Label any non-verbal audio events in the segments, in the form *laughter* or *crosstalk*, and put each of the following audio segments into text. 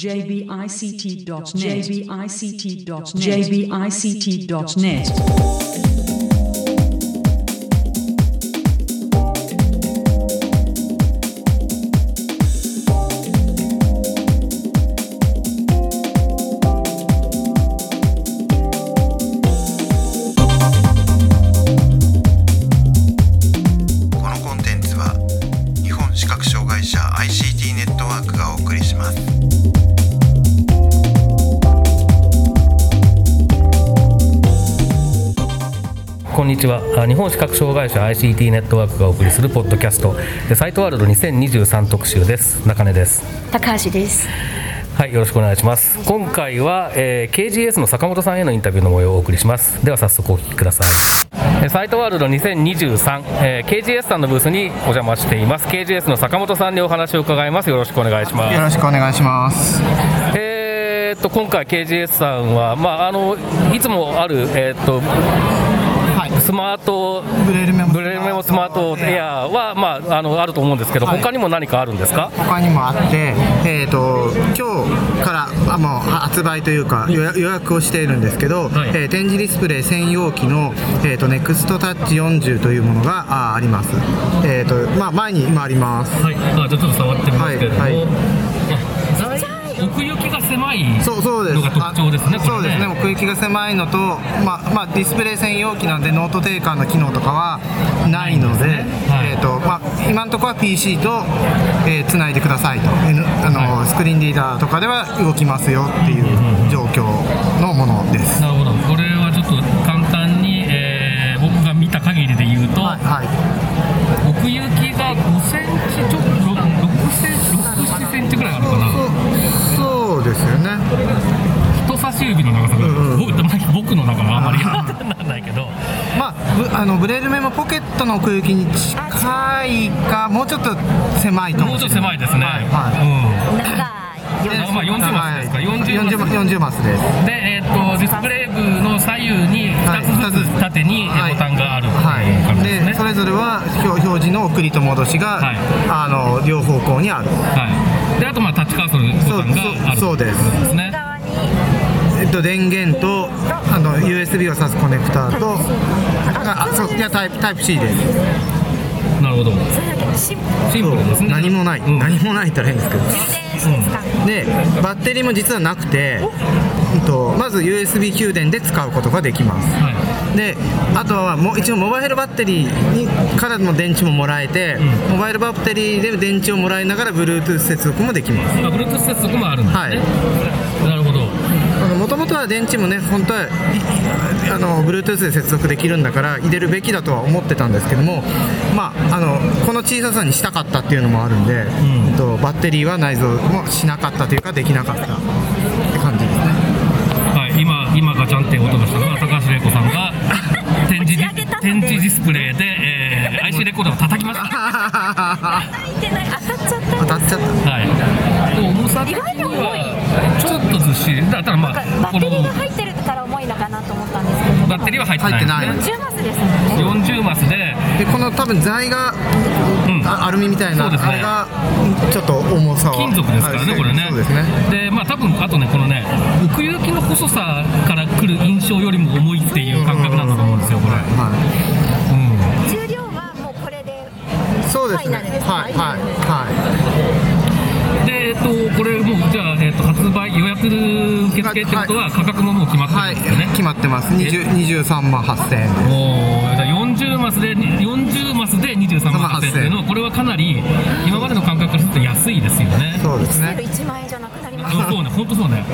jbict.net jbict.net このコンテンツは日本視覚障害者 ICT ネットワークがお送りしますこんにちは。あ日本視覚障害者 ICT ネットワークがお送りするポッドキャスト。でサイトワールド2023特集です。中根です。高橋です。はいよろしくお願いします。今回は、えー KGS の坂本さんへのインタビューの模様をお送りします。では早速お聞きください。えーサイトワールド2023、えー KGS さんのブースにお邪魔しています。KGS の坂本さんにお話を伺います。よろしくお願いします。よろしくお願いします。えーっと今回 KGS さんは、まあ、あのいつもある、えーっとスマートブレールメモブレールメモスマートエアーは、まあ、あのあると思うんですけど、はい。他にも何かあるんですか？他にもあって、えー、と今日からあもう発売というか予約をしているんですけど、はい。えー展示ディスプレイ専用機の、えー、と NEXT タッチ40というものがああります、えーとまあ、前に今あります。はい、あじゃあちょっと触ってみますけれども、はいはい狭いそうそうです。のが特徴ですね、そうですね奥行きが狭いのと、まあまあ、ディスプレイ専用機なんでノートテイカーの機能とかはないのでないんですね。はい。えーとまあ、今のところは PC とえーつないでくださいと、あのスクリーンリーダーとかでは動きますよっていう状況のものです。あ、のブレールメモポケットの奥行きに近いか、もうちょっと狭いと思もう。ちょっと狭いですね。はい。はい。うん。長い。でまあ40マスですか。はい40マス。40 40マスです。で、えー、とディスプレイ部の左右にはい2つずつ縦にはい。ボタンがあるっていうはい、でそれぞれは表表示の送りと戻しが、はい。あの両方向にある、はい、であとまあタッチカーソルボタンがあるそうそうそうです。ですね。と、電源とあの USB を挿すコネクターとああそういやタイプタイプ C ですなるほど。シンプルですね。何もない、うん何もないったら変ですけどルでバッテリーも実はなくて、うんと、まず USB 給電で使うことができますはい。であとはもう一応モバイルバッテリーにからの電池ももらえて、モバイルバッテリーで電池をもらいながら Bluetooth 接続もできますあ、Bluetooth 接続もあるんですね。はいなるほど。は電池もね本当はいあの Bluetooth で接続できるんだから入れるべきだとは思ってたんですけども、まあ、あのこの小ささにしたかったっていうのもあるんで、うんとバッテリーは内蔵もしなかったというかできなかったって感じですねはい。今今ガチャンって音がしたのは高橋玲子さんが *laughs* 展示展示ディスプレイで、えー IC レコーダーを叩きました。*laughs* 当たっちゃった当たっちゃったはい。重さずっしり。だまあバッテリーがこ入ってるから重いのかなと思ったんですけどのバッテリーは入ってないね。10マスですもんね40マスで。でこの多分材が、うんあアルミみたいな、そうですねあれがちょっと重さを金属ですからね、はいこれね。そうですねで、まあ、多分あとね、このね、奥行きの細さから来る印象よりも重いっていう感覚なんだと思うんですよ、これ。はうん。重量はもうこれでい、そうですねファイナルですか？はいはいはいで、えっと、これもう、じゃあ、えっと、発売予約受付ってことは、価格ももう決まってはいるんですよね。決まってます20 23万8000円ですもうじゃあ40マスで40マスで23万8000円っていうのはこれはかなり今までの感覚からすると安いですよね。そうですね1万円じゃなくなりまうんそうね、本当そうね。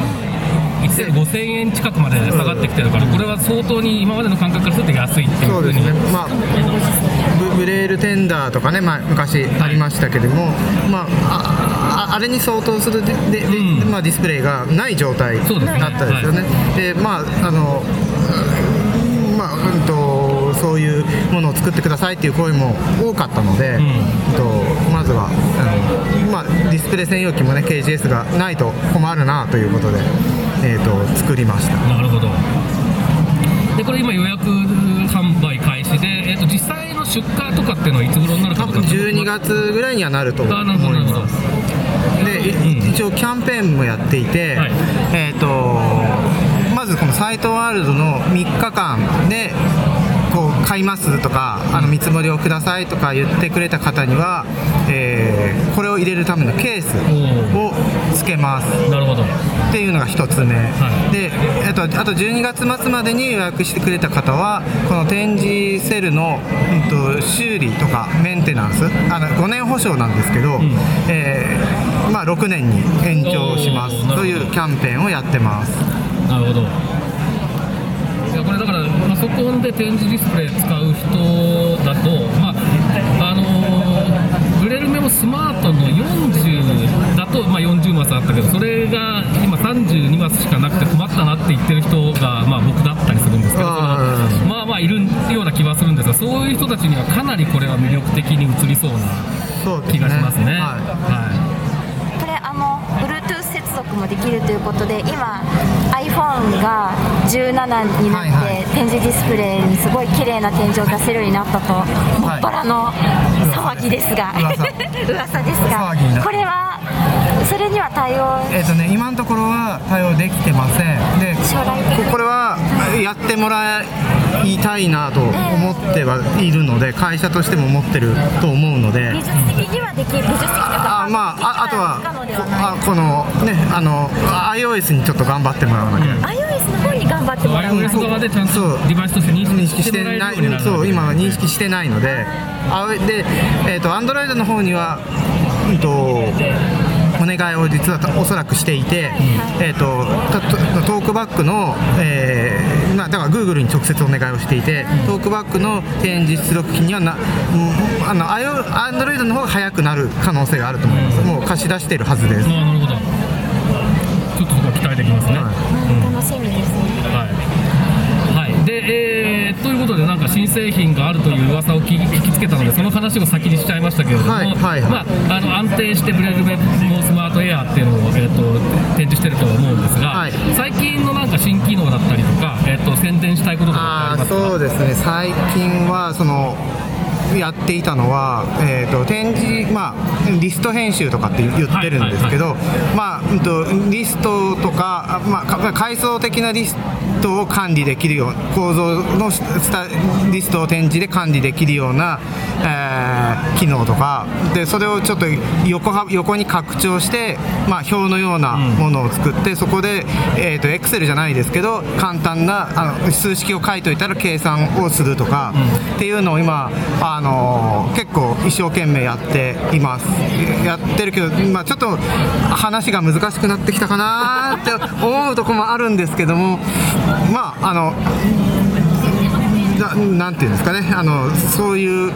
1千5000円近くまで下がってきてるから、これは相当に今までの感覚からすると安いっていうふうに。ですねまあブブレールテンダーとかね、まあ、昔ありましたけども、まあ、あああれに相当するででで、うんまあ、ディスプレイがない状態だったですよね。でまああのうんまあうんとそういうものを作ってくださいっていう声も多かったので、んうんとまずはあの、まあ、ディスプレイ専用機もね KGS がないと困るなということで、えー、と作りました。なるほど。で、これ今予約出荷とかっていうのはいつ頃になるかとか？って12月ぐらいにはなると思います。で、うん。一応キャンペーンもやっていて、はい。えっ、とまずこのサイトワールドの3日間で買いますとかあの見積もりをくださいとか言ってくれた方には、えーこれを入れるためのケースをつけます。なるほど。っていうのが一つ目、はい。であとあと12月末までに予約してくれた方はこの展示セルの、うん、と修理とかメンテナンスあの5年保証なんですけど、えーまあ、6年に延長します。というキャンペーンをやってます。なるほどこれだからパソコンで展示ディスプレイ使う人だとまああのーブレルメモスマートの40だと、まあ、40マスあったけどそれが今32マスしかなくて困ったなって言ってる人が、まあ、僕だったりするんですけどまあまあいるような気はするんですがそういう人たちにはかなりこれは魅力的に映りそうな気がしますね。はい。はもできるということで今 iPhone が17になって、はいはい。展示ディスプレイにすごい綺麗な展示を出せるようになったと、もっぱらの騒ぎですが噂。*laughs* 噂ですが騒ぎこれはそれには対応えっ、とね今のところは対応できてません。で将来ここれはやってもらいたいなと思ってはいるので会社としても思ってると思うので。技術的きる技術的というかあまあああとはあこのねあの iOS にちょっと頑張ってもらわなきゃ、iOS の方に頑張ってい、もらう。iOS 側でちゃんとデバイスとして認識してないそう今は認識してないのであでえっ、と Android の方にはうんとお願いを実はおそらくしていて、えー、とたとトークバックの、えーまあ、だから Google に直接お願いをしていて、トークバックの展示出力機にはな、うんあの Android の方が早くなる可能性があると思います、もう貸し出しているはずです。新製品があるという噂を聞き聞きつけたのでその話を先にしちゃいましたけれども、はいはいはい。まあ、あの安定してブレルベモスマートエアっていうのを、えー、と展示してると思うんですが、はい。最近のなんか新機能だったりとか、えー、と宣伝したいこととかありますか？そうですね。最近はそのやっていたのは、えー、と展示、まあ、リスト編集とかって言ってるんですけど、まあうんとリストとか、あまあか、階層的なリストを管理できるよう構造のリストを展示で管理できるような、えー機能とかでそれをちょっと横は横に拡張して、まあ、表のようなものを作って、そこで、えー、と Excel じゃないですけど簡単なあの数式を書いといたら計算をするとか、っていうのを今、あの結構一生懸命やっています。やってるけど、まあ、ちょっと話が難しくなってきたかなって思うところもあるんですけどもまああのななんていうんですかね。あのそういう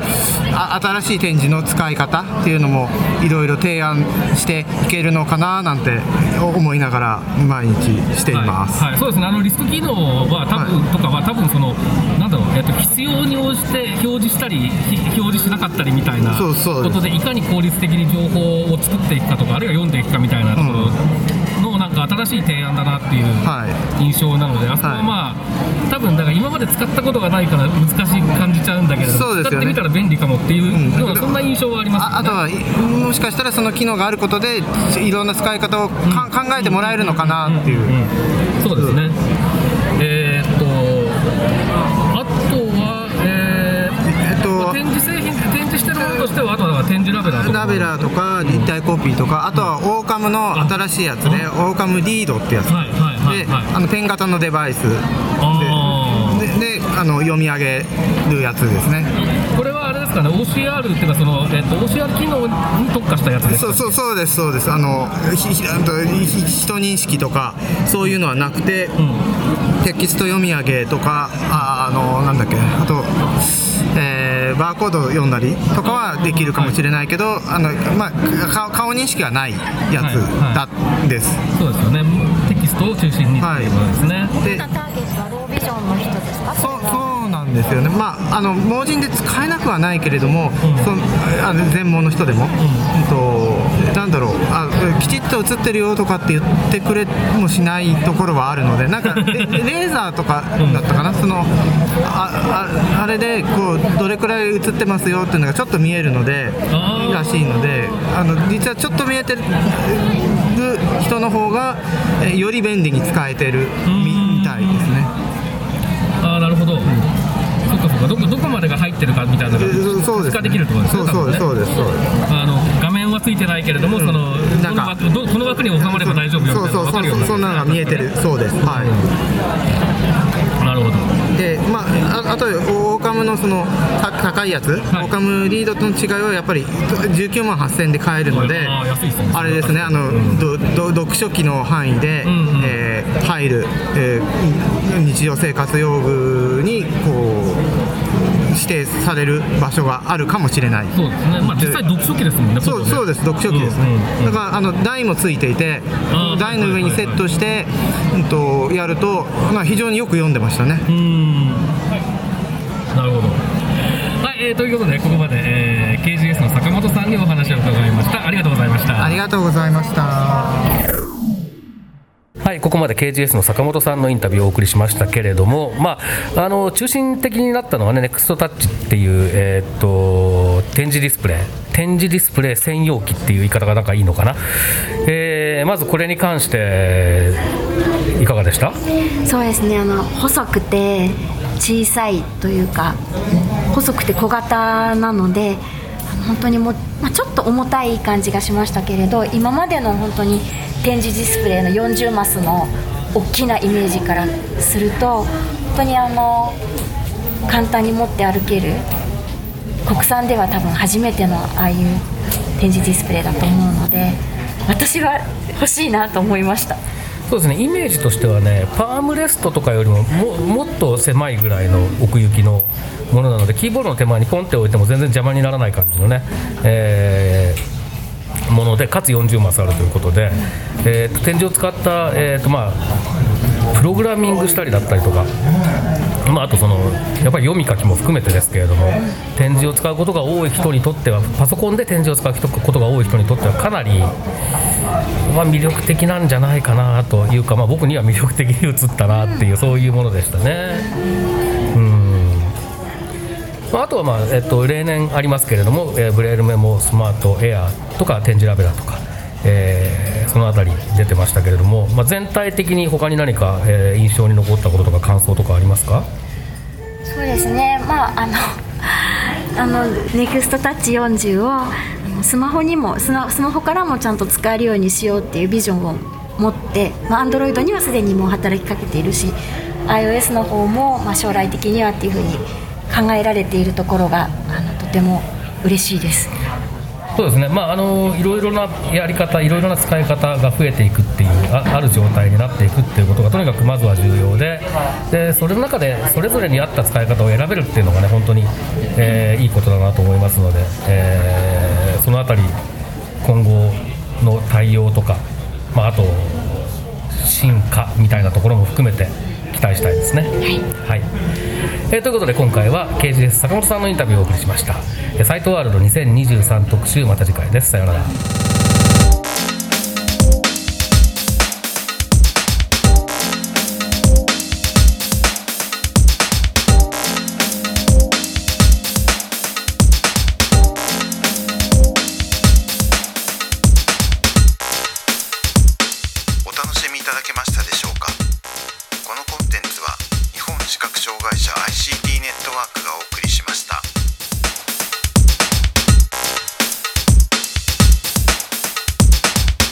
あ新しい展示の使い方っていうのもいろいろ提案していけるのかななんて思いながら毎日しています、はい。はい、そうですね、あのリスト機能は多分、とかは多分そのなんだろう、えっと必要に応じて表示したりひ表示しなかったりみたいなそうそうことでいかに効率的に情報を作っていくかとかあるいは読んでいくかみたいなところのなんか新しい提案だなっていうは印象なので、あそこはまあ、多分だから今まで使ったことがないから難しい感じちゃうんだけれどね。使ってみたら便利かもっていうようそんな印象はありますよね。ああとはいもしかしたらその機能があることでいろんな使い方をか、考えてもらえるのかなっていう、うん。そうですね。えーっと、あととしては、あとは展示ラベラーとか。ラベラーとか立体コピーとかあとはオーカムの新しいやつね。オーカムリードってやつ。はいはいはいではい。あのペン型のデバイス。あでであの読み上げるやつですね。ーこれはあれですかね、OCR っていうか、その、えーっと、OCR 機能に特化したやつですかそうそうそうですそうです。あのひひあとひ人認識とかそういうのはなくて、テキスト読み上げとかああのなんだっけあと、えーバーコード読んだりとかはできるかもしれないけど、あのま顔認識はないやつだです、そうですよね。テキストを中心にっていうことですね。でターゲットはロービビジョンの人ですか？ですよね、まあ、あの盲人で使えなくはないけれども、そのあの全盲の人でも、うん。と、なんだろうあ、きちっと映ってるよとかって言ってくれもしないところはあるので、なんか *laughs* レレーザーとかだったかな、そのあああれでこうどれくらい映ってますよっていうのがちょっと見えるので、らしいので、あの実はちょっと見えてる人の方が、えより便利に使えてるみみたいですね。ああなるほど、そっかそっか。どこどこまでが入ってるかみたいなのがそうです、きるってことですねそうそうそうです、そうです。あの画面はついてないけれども、そのなんかこのこの枠に収まれば大丈夫よみたいなそうそうそうのが分かるようにな。そんなのが見えてる。そうです。はなるほど。いでまあああとオーカムのそのた高いやつ、はい。オーカムリードとの違いはやっぱり19万8000で買えるのであれですね。あの、どど読書機の範囲で、んうん。えー入る、えー日常生活用具にこう指定される場所があるかもしれない。そうですね。まあ実際読書機ですもんねそうそうです。読書機です。ね、うんうん。うんだからあの台もついていて台の上にセットして、うん、とやると、まあ、非常によく読んでましたね。うーん。なるほど。はい、えーということでここまで、えー KGS の坂本さんにお話を伺いました。ありがとうございました。ありがとうございましたはい、ここまで KGS の坂本さんのインタビューをお送りしましたけれども、まあ、あの中心的になったのはね、NEXT Touch っていう、えーっと展示ディスプレイ、展示ディスプレイ専用機っていう言い方がなんかいいのかな、えーまずこれに関して、いかがでした？そうですねあの細くて小さいというか細くて小型なので本当にもう、まあ、ちょっと重たい感じがしましたけれど今までの本当に展示ディスプレイの40マスの大きなイメージからすると本当にあの簡単に持って歩ける国産では多分初めてのああいう展示ディスプレイだと思うので私は欲しいなと思いました。そうですね。イメージとしてはねパームレストとかよりももっと狭いぐらいの奥行きのものなのでキーボードの手前にポンって置いても全然邪魔にならない感じのね、えーものでかつ40マスあるということで、えー展示を使った、えーとまあ、プログラミングしたりだったりとか、まあ、あとそのやっぱり読み書きも含めてですけれども展示を使うことが多い人にとってはパソコンで展示を使うことが多い人にとってはかなりまあ、魅力的なんじゃないかなというか、まあ、僕には魅力的に映ったなっていう、そういうものでしたね。あ、とは、まあえっと、例年ありますけれども、えーブレールメモスマートエアとか展示ラベラとか、えそのあたり出てましたけれども、まあ、全体的に他に何か、えー印象に残ったこととか感想とかありますか？そうですね、まあ、あの、*laughs* あの、ネクストタッチ40を。スマホにも、スマスマホからもちゃんと使えるようにしようっていうビジョンを持って。まあ、Android にはすでにもう働きかけているし。iOS の方も、まあ、将来的にはっていうふうに考えられているところが、あの、とても嬉しいです。そうですね、まあ、あのいろいろなやり方、いろいろな使い方が増えていくっていうあ、ある状態になっていくっていうことがとにかくまずは重要で、でそれの中でそれぞれに合った使い方を選べるっていうのがね、本当に、えーいいことだなと思いますので、えーそのあたり、今後の対応とか、まあ、あと進化みたいなところも含めて期待したいですね。はい。えーということで今回は KGS 坂本さんのインタビューをお送りしました。えーサイトワールド2023特集また次回です。さようなら